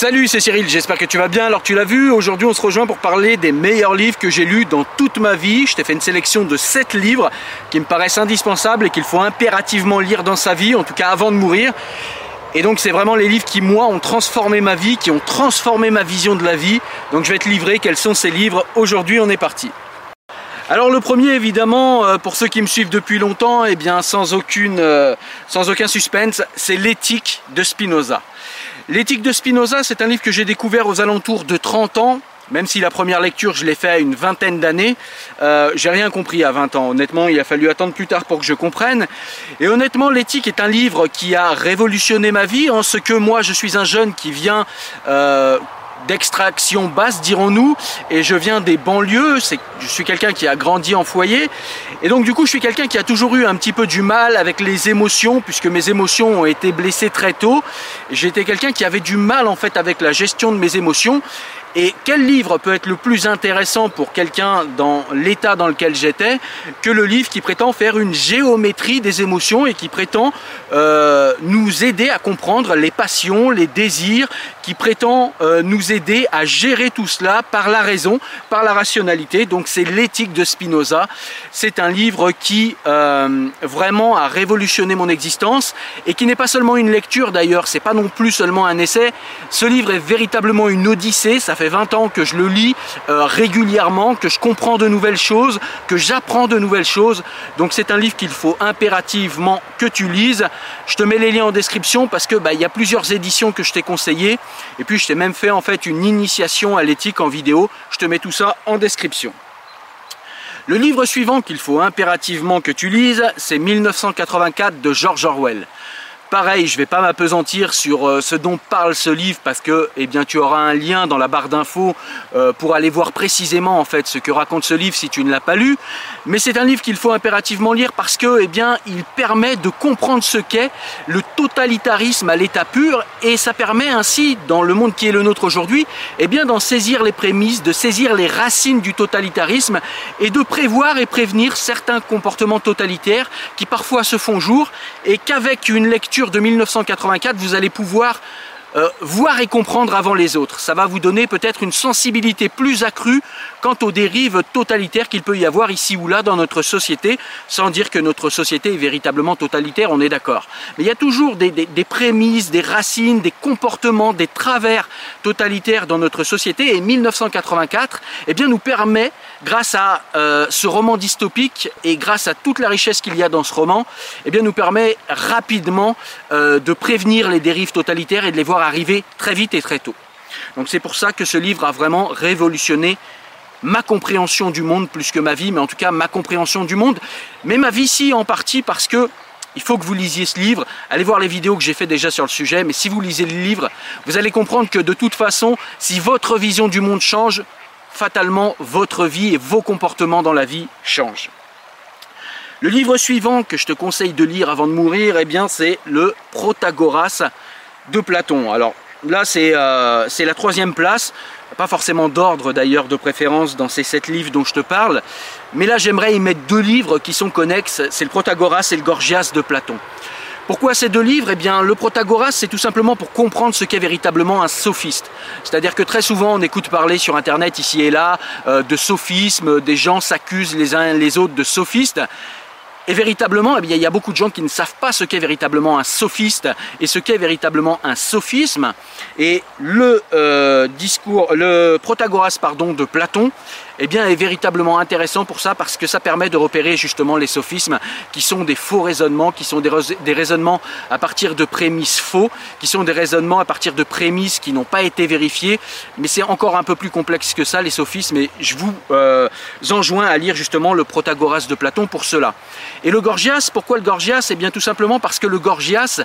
Salut, c'est Cyril, j'espère que tu vas bien. Alors tu l'as vu, aujourd'hui on se rejoint pour parler des meilleurs livres que j'ai lus dans toute ma vie. Je t'ai fait une sélection de 7 livres qui me paraissent indispensables et qu'il faut impérativement lire dans sa vie, en tout cas avant de mourir. Et donc c'est vraiment les livres qui moi ont transformé ma vie, qui ont transformé ma vision de la vie. Donc je vais te livrer quels sont ces livres. Aujourd'hui on est parti. Alors le premier évidemment, euh, pour ceux qui me suivent depuis longtemps, et eh bien sans, aucune, euh, sans aucun suspense, c'est l'éthique de Spinoza. L'éthique de Spinoza, c'est un livre que j'ai découvert aux alentours de 30 ans. Même si la première lecture, je l'ai fait à une vingtaine d'années, euh, j'ai rien compris à 20 ans. Honnêtement, il a fallu attendre plus tard pour que je comprenne. Et honnêtement, l'éthique est un livre qui a révolutionné ma vie, en ce que moi, je suis un jeune qui vient euh, d'extraction basse, dirons-nous, et je viens des banlieues, je suis quelqu'un qui a grandi en foyer, et donc du coup je suis quelqu'un qui a toujours eu un petit peu du mal avec les émotions, puisque mes émotions ont été blessées très tôt, j'étais quelqu'un qui avait du mal en fait avec la gestion de mes émotions, et quel livre peut être le plus intéressant pour quelqu'un dans l'état dans lequel j'étais que le livre qui prétend faire une géométrie des émotions et qui prétend euh, nous aider à comprendre les passions, les désirs, qui prétend euh, nous aider à gérer tout cela par la raison, par la rationalité. Donc c'est l'éthique de Spinoza. C'est un livre qui euh, vraiment a révolutionné mon existence et qui n'est pas seulement une lecture d'ailleurs, c'est pas non plus seulement un essai. Ce livre est véritablement une odyssée. Ça fait 20 ans que je le lis euh, régulièrement, que je comprends de nouvelles choses, que j'apprends de nouvelles choses. Donc c'est un livre qu'il faut impérativement que tu lises. Je te mets les liens en description parce que bah, il y a plusieurs éditions que je t'ai conseillées. Et puis je t'ai même fait en fait une initiation à l'éthique en vidéo. Je te mets tout ça en description. Le livre suivant qu'il faut impérativement que tu lises, c'est 1984 de George Orwell. Pareil, je ne vais pas m'apesantir sur euh, ce dont parle ce livre parce que eh bien, tu auras un lien dans la barre d'infos euh, pour aller voir précisément en fait ce que raconte ce livre si tu ne l'as pas lu. Mais c'est un livre qu'il faut impérativement lire parce que eh il permet de comprendre ce qu'est le totalitarisme à l'état pur et ça permet ainsi, dans le monde qui est le nôtre aujourd'hui, eh bien, d'en saisir les prémices, de saisir les racines du totalitarisme et de prévoir et prévenir certains comportements totalitaires qui parfois se font jour et qu'avec une lecture de 1984, vous allez pouvoir euh, voir et comprendre avant les autres. Ça va vous donner peut-être une sensibilité plus accrue quant aux dérives totalitaires qu'il peut y avoir ici ou là dans notre société, sans dire que notre société est véritablement totalitaire, on est d'accord. Mais il y a toujours des, prémices, des racines, des comportements, des travers totalitaires dans notre société, et 1984 eh bien, nous permet, grâce à euh, ce roman dystopique et grâce à toute la richesse qu'il y a dans ce roman, eh bien, nous permet rapidement euh, de prévenir les dérives totalitaires et de les voir arriver très vite et très tôt. Donc c'est pour ça que ce livre a vraiment révolutionné ma compréhension du monde plus que ma vie, mais en tout cas ma compréhension du monde, mais ma vie si en partie parce que il faut que vous lisiez ce livre, allez voir les vidéos que j'ai fait déjà sur le sujet, mais si vous lisez le livre, vous allez comprendre que de toute façon, si votre vision du monde change, fatalement votre vie et vos comportements dans la vie changent. Le livre suivant que je te conseille de lire avant de mourir, eh bien c'est le Protagoras de Platon. Alors là, euh, c'est la troisième place. Pas forcément d'ordre d'ailleurs de préférence dans ces sept livres dont je te parle. Mais là, j'aimerais y mettre deux livres qui sont connexes. C'est le Protagoras et le Gorgias de Platon. Pourquoi ces deux livres? Eh bien, le Protagoras, c'est tout simplement pour comprendre ce qu'est véritablement un sophiste. C'est-à-dire que très souvent, on écoute parler sur Internet, ici et là, euh, de sophisme, des gens s'accusent les uns les autres de sophistes. Et véritablement, eh il y a beaucoup de gens qui ne savent pas ce qu'est véritablement un sophiste et ce qu'est véritablement un sophisme. Et le euh, discours, le Protagoras pardon, de Platon, eh bien, est véritablement intéressant pour ça parce que ça permet de repérer justement les sophismes qui sont des faux raisonnements, qui sont des, raisonnements à partir de prémices faux, qui sont des raisonnements à partir de prémices qui n'ont pas été vérifiées. Mais c'est encore un peu plus complexe que ça, les sophismes, et je vous euh, enjoins à lire justement le Protagoras de Platon pour cela. Et le Gorgias, pourquoi le Gorgias? Eh bien tout simplement parce que le Gorgias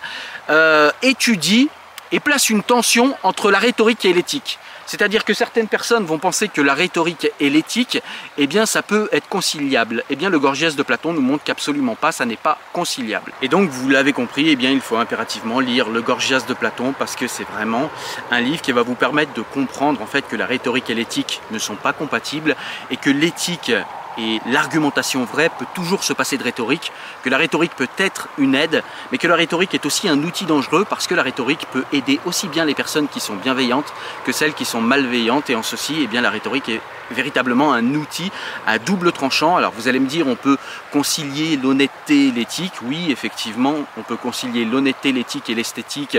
euh, étudie et place une tension entre la rhétorique et l'éthique. C'est-à-dire que certaines personnes vont penser que la rhétorique et l'éthique, eh bien, ça peut être conciliable. Eh bien, le Gorgias de Platon nous montre qu'absolument pas, ça n'est pas conciliable. Et donc, vous l'avez compris, eh bien, il faut impérativement lire le Gorgias de Platon parce que c'est vraiment un livre qui va vous permettre de comprendre en fait que la rhétorique et l'éthique ne sont pas compatibles et que l'éthique et l'argumentation vraie peut toujours se passer de rhétorique, que la rhétorique peut être une aide, mais que la rhétorique est aussi un outil dangereux parce que la rhétorique peut aider aussi bien les personnes qui sont bienveillantes que celles qui sont malveillantes et en ceci, eh bien, la rhétorique est véritablement un outil à double tranchant. Alors vous allez me dire, on peut concilier l'honnêteté et l'éthique. Oui, effectivement, on peut concilier l'honnêteté, l'éthique et l'esthétique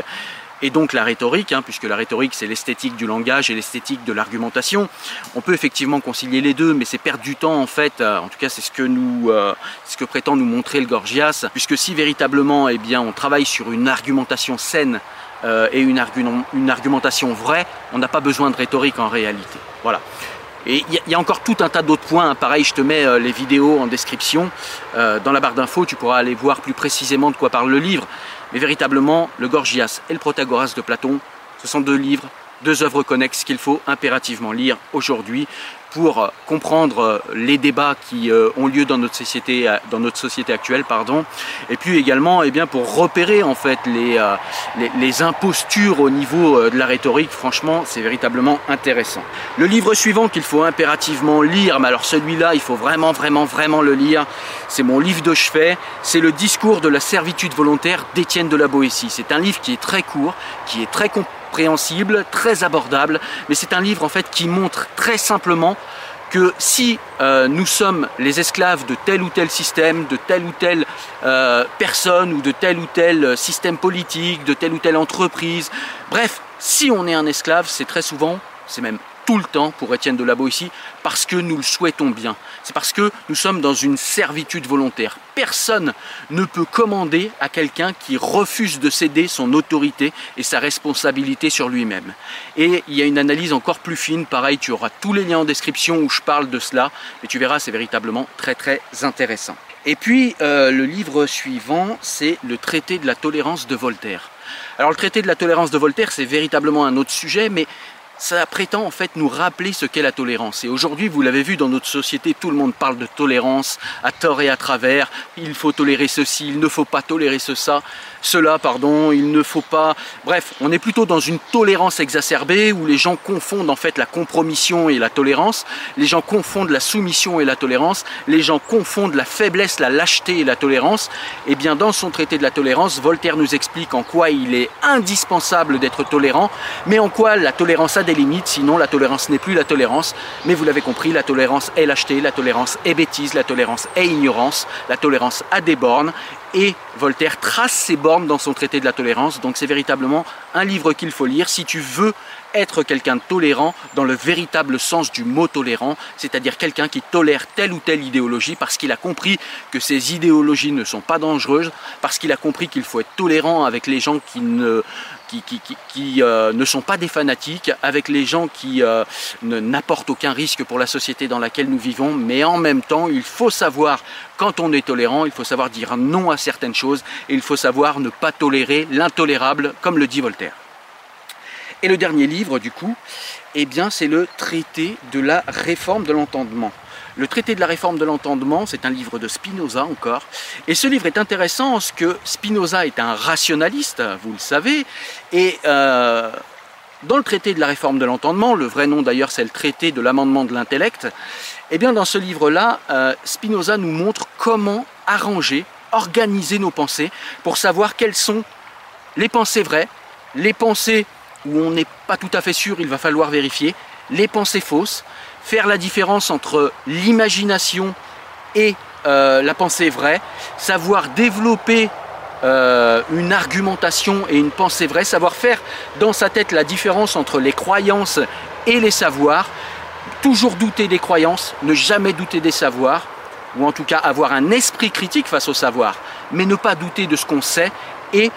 et donc la rhétorique, hein, puisque la rhétorique c'est l'esthétique du langage et l'esthétique de l'argumentation. On peut effectivement concilier les deux, mais c'est perdre du temps en fait. Euh, en tout cas, c'est ce que euh, prétend nous montrer le Gorgias, puisque si véritablement, eh on travaille sur une argumentation saine euh, et une argumentation vraie, on n'a pas besoin de rhétorique en réalité. Voilà. Et il y, a encore tout un tas d'autres points. Hein. Pareil, je te mets les vidéos en description. dans la barre d'infos, tu pourras aller voir plus précisément de quoi parle le livre. Mais véritablement, le Gorgias et le Protagoras de Platon, ce sont deux livres, deux œuvres connexes qu'il faut impérativement lire aujourd'hui pour euh, comprendre euh, les débats qui euh, ont lieu dans notre société, dans notre société actuelle, pardon, et puis également eh bien, pour repérer en fait les, les, impostures au niveau de la rhétorique, franchement c'est véritablement intéressant. Le livre suivant qu'il faut impérativement lire, mais alors celui-là il faut vraiment vraiment vraiment le lire, c'est mon livre de chevet, c'est le discours de la servitude volontaire d'Étienne de la Boétie. C'est un livre qui est très court, qui est très complexe très abordable, mais c'est un livre en fait qui montre très simplement que si euh, nous sommes les esclaves de tel ou tel système, de telle ou telle euh, personne ou de tel ou tel système politique, de telle ou telle entreprise, bref, si on est un esclave, c'est très souvent, c'est même tout le temps pour Étienne de Labo ici, parce que nous le souhaitons bien. C'est parce que nous sommes dans une servitude volontaire. Personne ne peut commander à quelqu'un qui refuse de céder son autorité et sa responsabilité sur lui-même. Et il y a une analyse encore plus fine, pareil, tu auras tous les liens en description où je parle de cela, et tu verras, c'est véritablement très très intéressant. Et puis euh, le livre suivant, c'est le traité de la tolérance de Voltaire. Alors le traité de la tolérance de Voltaire, c'est véritablement un autre sujet, mais ça prétend en fait nous rappeler ce qu'est la tolérance. Et aujourd'hui, vous l'avez vu dans notre société, tout le monde parle de tolérance à tort et à travers. Il faut tolérer ceci, il ne faut pas tolérer ce ça. cela, pardon, il ne faut pas... Bref, on est plutôt dans une tolérance exacerbée où les gens confondent en fait la compromission et la tolérance, les gens confondent la soumission et la tolérance, les gens confondent la faiblesse, la lâcheté et la tolérance. Et eh bien dans son traité de la tolérance, Voltaire nous explique en quoi il est indispensable d'être tolérant, mais en quoi la tolérance des limites, sinon la tolérance n'est plus la tolérance. Mais vous l'avez compris, la tolérance est lâcheté, la tolérance est bêtise, la tolérance est ignorance, la tolérance a des bornes et Voltaire trace ses bornes dans son traité de la tolérance. Donc c'est véritablement un livre qu'il faut lire si tu veux être quelqu'un de tolérant dans le véritable sens du mot tolérant, c'est-à-dire quelqu'un qui tolère telle ou telle idéologie parce qu'il a compris que ces idéologies ne sont pas dangereuses, parce qu'il a compris qu'il faut être tolérant avec les gens qui ne, euh, sont pas des fanatiques, avec les gens qui euh, n'apportent aucun risque pour la société dans laquelle nous vivons, mais en même temps, il faut savoir, quand on est tolérant, il faut savoir dire non à certaines choses, et il faut savoir ne pas tolérer l'intolérable, comme le dit Voltaire. Et le dernier livre, du coup, eh bien, c'est le traité de la réforme de l'entendement. Le traité de la réforme de l'entendement, c'est un livre de Spinoza encore. Et ce livre est intéressant parce que Spinoza est un rationaliste, vous le savez, et euh, dans le traité de la réforme de l'entendement, le vrai nom d'ailleurs c'est le traité de l'amendement de l'intellect, eh bien dans ce livre-là, euh, Spinoza nous montre comment arranger, organiser nos pensées pour savoir quelles sont les pensées vraies, les pensées où on n'est pas tout à fait sûr, il va falloir vérifier, les pensées fausses, faire la différence entre l'imagination et euh, la pensée vraie, savoir développer euh, une argumentation et une pensée vraie, savoir faire dans sa tête la différence entre les croyances et les savoirs, toujours douter des croyances, ne jamais douter des savoirs, ou en tout cas avoir un esprit critique face au savoir, mais ne pas douter de ce qu'on sait et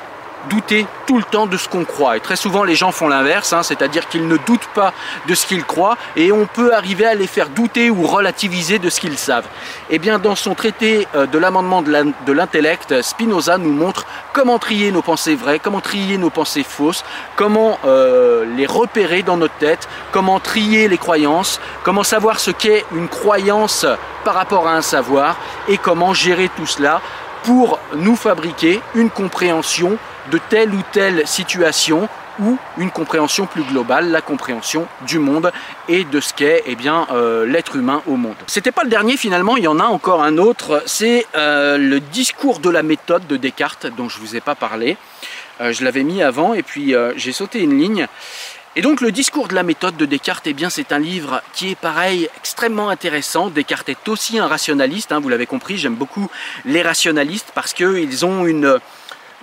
douter tout le temps de ce qu'on croit. Et très souvent, les gens font l'inverse, hein, c'est-à-dire qu'ils ne doutent pas de ce qu'ils croient et on peut arriver à les faire douter ou relativiser de ce qu'ils savent. Et eh bien, dans son traité euh, de l'amendement de l'intellect, Spinoza nous montre comment trier nos pensées vraies, comment trier nos pensées fausses, comment euh, les repérer dans notre tête, comment trier les croyances, comment savoir ce qu'est une croyance par rapport à un savoir et comment gérer tout cela pour nous fabriquer une compréhension de telle ou telle situation ou une compréhension plus globale, la compréhension du monde et de ce qu'est eh euh, l'être humain au monde. C'était pas le dernier finalement, il y en a encore un autre, c'est euh, le discours de la méthode de Descartes dont je vous ai pas parlé. Euh, je l'avais mis avant et puis j'ai sauté une ligne. Et donc le discours de la méthode de Descartes, eh bien c'est un livre qui est pareil, extrêmement intéressant. Descartes est aussi un rationaliste, hein, vous l'avez compris, j'aime beaucoup les rationalistes parce qu'ils ont une,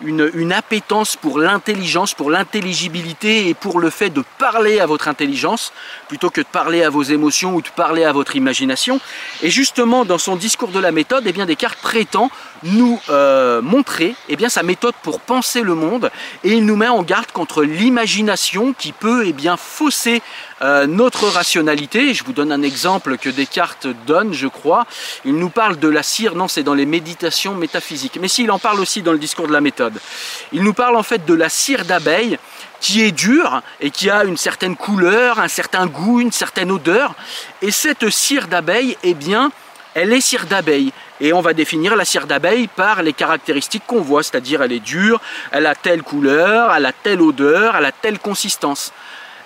une, appétence pour l'intelligence, pour l'intelligibilité et pour le fait de parler à votre intelligence plutôt que de parler à vos émotions ou de parler à votre imagination. Et justement, dans son discours de la méthode, eh bien, Descartes prétend nous euh, montrer eh bien, sa méthode pour penser le monde et il nous met en garde contre l'imagination qui peut eh bien, fausser euh, notre rationalité. Je vous donne un exemple que Descartes donne, je crois. Il nous parle de la cire, non, c'est dans les méditations métaphysiques. Mais s'il en parle aussi dans le discours de la méthode. Il nous parle en fait de la cire d'abeille qui est dure et qui a une certaine couleur, un certain goût, une certaine odeur. Et cette cire d'abeille, eh bien, elle est cire d'abeille. Et on va définir la cire d'abeille par les caractéristiques qu'on voit, c'est-à-dire elle est dure, elle a telle couleur, elle a telle odeur, elle a telle consistance.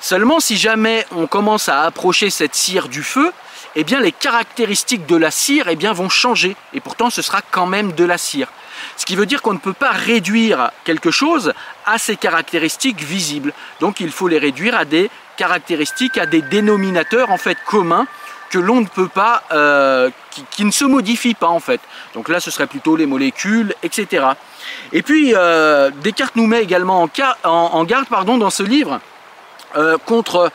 Seulement si jamais on commence à approcher cette cire du feu, eh bien les caractéristiques de la cire eh bien, vont changer. Et pourtant ce sera quand même de la cire. Ce qui veut dire qu'on ne peut pas réduire quelque chose à ses caractéristiques visibles. Donc il faut les réduire à des caractéristiques, à des dénominateurs en fait communs que l'on ne peut pas, euh, qui, ne se modifient pas en fait. Donc là, ce serait plutôt les molécules, etc. Et puis, euh, Descartes nous met également en, garde pardon, dans ce livre euh, contre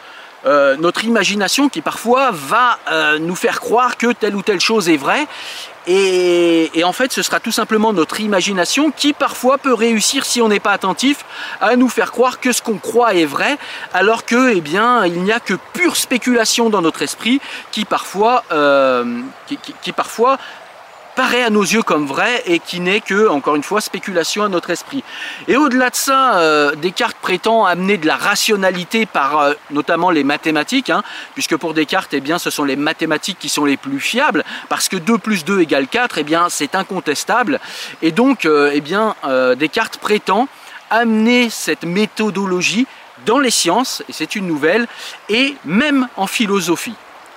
notre imagination qui parfois va nous faire croire que telle ou telle chose est vraie. Et, en fait, ce sera tout simplement notre imagination qui parfois peut réussir, si on n'est pas attentif, à nous faire croire que ce qu'on croit est vrai, alors que, eh bien, il n'y a que pure spéculation dans notre esprit qui parfois, euh, qui, parfois paraît à nos yeux comme vrai et qui n'est que, encore une fois, spéculation à notre esprit. Et au-delà de ça, euh, Descartes prétend amener de la rationalité par euh, notamment les mathématiques, hein, puisque pour Descartes, eh ce sont les mathématiques qui sont les plus fiables, parce que 2 plus 2 égale 4, eh c'est incontestable. Et donc, euh, eh Descartes prétend amener cette méthodologie dans les sciences, et c'est une nouvelle, et même en philosophie.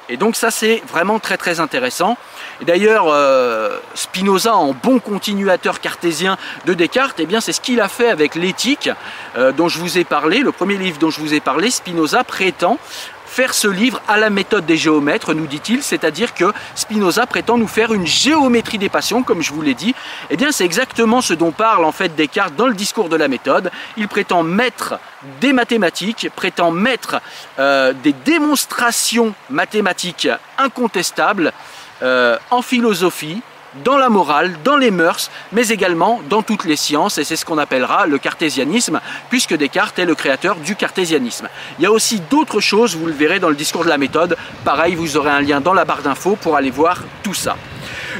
Et donc ça c'est vraiment très très intéressant. Et d'ailleurs euh, Spinoza en bon continuateur cartésien de Descartes, eh bien c'est ce qu'il a fait avec l'éthique euh, dont je vous ai parlé, le premier livre dont je vous ai parlé, Spinoza prétend faire ce livre à la méthode des géomètres, nous dit-il, c'est-à-dire que Spinoza prétend nous faire une géométrie des passions, comme je vous l'ai dit. Eh bien, c'est exactement ce dont parle en fait Descartes dans le discours de la méthode. Il prétend mettre des mathématiques, prétend mettre euh, des démonstrations mathématiques incontestables euh, en philosophie, dans la morale, dans les mœurs, mais également dans toutes les sciences, et c'est ce qu'on appellera le cartésianisme, puisque Descartes est le créateur du cartésianisme. Il y a aussi d'autres choses, vous le verrez dans le discours de la méthode, pareil, vous aurez un lien dans la barre d'infos pour aller voir tout ça.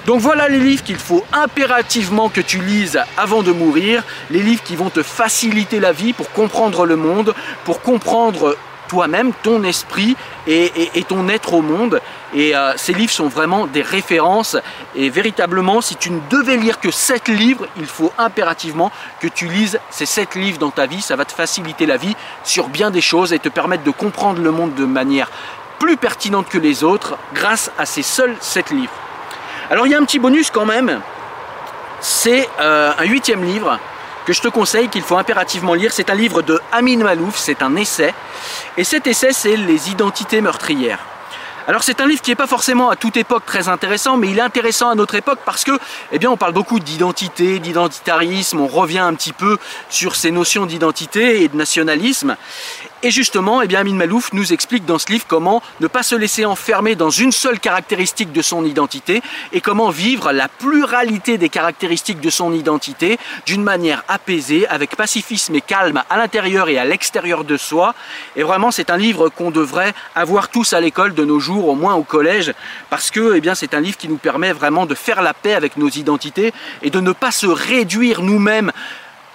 Donc voilà les livres qu'il faut impérativement que tu lises avant de mourir, les livres qui vont te faciliter la vie pour comprendre le monde, pour comprendre toi-même, ton esprit et, ton être au monde. Et euh, ces livres sont vraiment des références. Et véritablement, si tu ne devais lire que 7 livres, il faut impérativement que tu lises ces 7 livres dans ta vie. Ça va te faciliter la vie sur bien des choses et te permettre de comprendre le monde de manière plus pertinente que les autres grâce à ces seuls 7 livres. Alors il y a un petit bonus quand même. C'est euh, un huitième livre que je te conseille, qu'il faut impérativement lire. C'est un livre de Amin Malouf, c'est un essai. Et cet essai, c'est Les identités meurtrières. Alors c'est un livre qui n'est pas forcément à toute époque très intéressant, mais il est intéressant à notre époque parce que, eh bien, on parle beaucoup d'identité, d'identitarisme, on revient un petit peu sur ces notions d'identité et de nationalisme. Et justement, eh bien, Amin Malouf nous explique dans ce livre comment ne pas se laisser enfermer dans une seule caractéristique de son identité et comment vivre la pluralité des caractéristiques de son identité d'une manière apaisée, avec pacifisme et calme à l'intérieur et à l'extérieur de soi. Et vraiment, c'est un livre qu'on devrait avoir tous à l'école de nos jours, au moins au collège, parce que eh c'est un livre qui nous permet vraiment de faire la paix avec nos identités et de ne pas se réduire nous-mêmes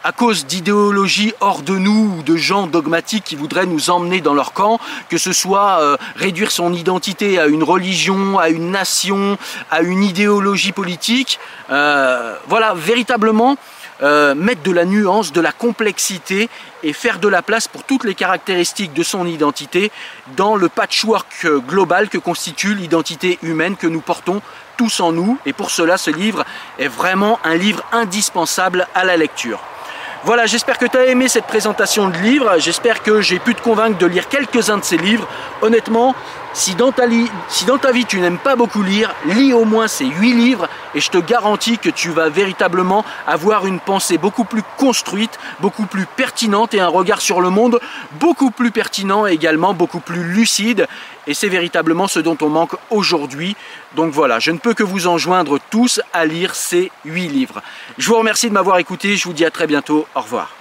à cause d'idéologies hors de nous ou de gens dogmatiques qui voudraient nous emmener dans leur camp, que ce soit euh, réduire son identité à une religion, à une nation, à une idéologie politique. Euh, voilà, véritablement euh, mettre de la nuance, de la complexité et faire de la place pour toutes les caractéristiques de son identité dans le patchwork global que constitue l'identité humaine que nous portons tous en nous. Et pour cela, ce livre est vraiment un livre indispensable à la lecture. Voilà, j'espère que tu as aimé cette présentation de livre. J'espère que j'ai pu te convaincre de lire quelques-uns de ces livres. Honnêtement, si dans, ta vie tu n'aimes pas beaucoup lire, lis au moins ces 8 livres et je te garantis que tu vas véritablement avoir une pensée beaucoup plus construite, beaucoup plus pertinente et un regard sur le monde beaucoup plus pertinent et également beaucoup plus lucide. Et c'est véritablement ce dont on manque aujourd'hui. Donc voilà, je ne peux que vous enjoindre tous à lire ces 8 livres. Je vous remercie de m'avoir écouté, je vous dis à très bientôt, au revoir.